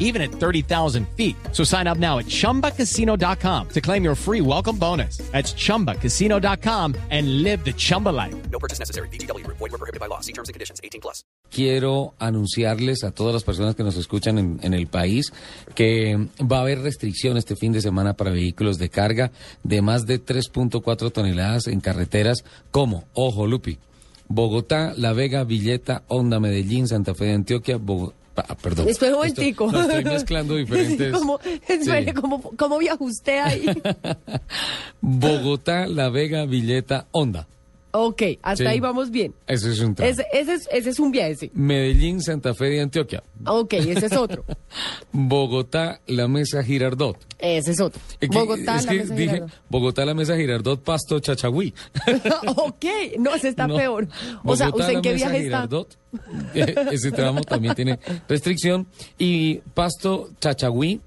even at 30,000 feet. So sign up now at chumbacasino.com to claim your free welcome bonus. That's chumbacasino.com and live the Chumba life. No purchase necessary. BGW. Void were prohibited by law. See terms and conditions. 18 plus. Quiero anunciarles a todas las personas que nos escuchan en, en el país que va a haber restricción este fin de semana para vehículos de carga de más de 3.4 toneladas en carreteras como, ojo Lupi, Bogotá, La Vega, Villeta, Honda, Medellín, Santa Fe de Antioquia, Bogotá. Perdón. Espera un momentico. no, estoy mezclando diferentes. ¿Cómo, Sí. ¿cómo, cómo viaja usted ahí? Bogotá, La Vega, Villeta, Honda. Ok, hasta Sí. ahí vamos bien. Ese es un tramo. Ese, ese, es, ese es un viaje, sí. Medellín, Santa Fe de Antioquia. Ok, ese es otro. Bogotá, La Mesa Girardot. Ese es otro. Es que- Bogotá, es la que Mesa dije Girardot. Bogotá, La Mesa Girardot, Pasto, Chachagüí. ok, no, ese está No. peor. O sea, Bogotá, ¿usted en qué Mesa, viaje está? Girardot. Eh, Ese tramo también tiene restricción. Y Pasto, Chachagüí.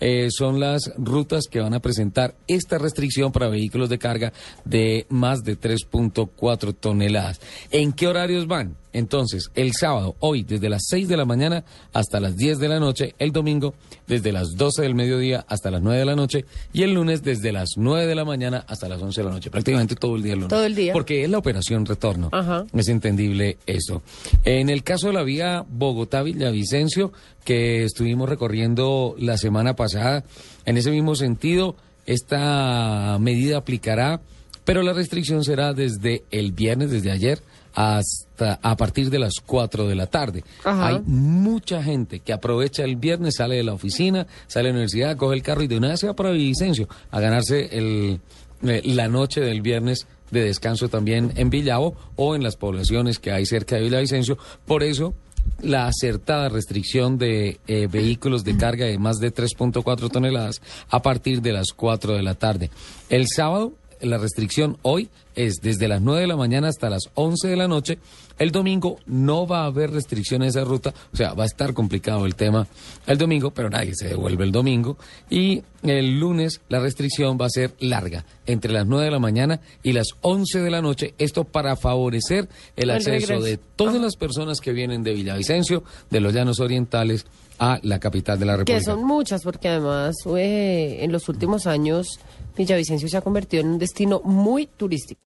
Eh, son las rutas que van a presentar esta restricción para vehículos de carga de más de 3.4 toneladas. ¿En qué horarios van? Entonces, el sábado, hoy, desde las 6 de la mañana hasta las 10 de la noche, el domingo, desde las 12 del mediodía hasta las 9 de la noche, y el lunes, desde las 9 de la mañana hasta las 11 de la noche, prácticamente todo el día el lunes. Todo el día. Porque es la operación retorno. Ajá. Es entendible eso. En el caso de la vía Bogotá-Villavicencio, que estuvimos recorriendo la semana pasada, en ese mismo sentido, esta medida aplicará, pero la restricción será desde el viernes, desde ayer, hasta a partir de las 4 de la tarde. Ajá. Hay mucha gente que aprovecha el viernes, sale de la oficina, sale de la universidad, coge el carro y de una vez se va para Villavicencio a ganarse el, eh, la noche del viernes de descanso también en Villavo o en las poblaciones que hay cerca de Villavicencio. Por eso, la acertada restricción de eh, vehículos de carga de más de 3.4 toneladas a partir de las 4 de la tarde. El sábado, la restricción hoy es desde las 9 de la mañana hasta las 11 de la noche. El domingo no va a haber restricción en esa ruta, o sea, va a estar complicado el tema el domingo, pero nadie se devuelve el domingo. Y el lunes la restricción va a ser larga, entre las 9 de la mañana y las 11 de la noche. Esto para favorecer el El acceso regreso. de todas las personas que vienen de Villavicencio, de los Llanos Orientales, a la capital de la República. Que son muchas, porque además eh, en los últimos años Villavicencio se ha convertido en un destino muy turístico.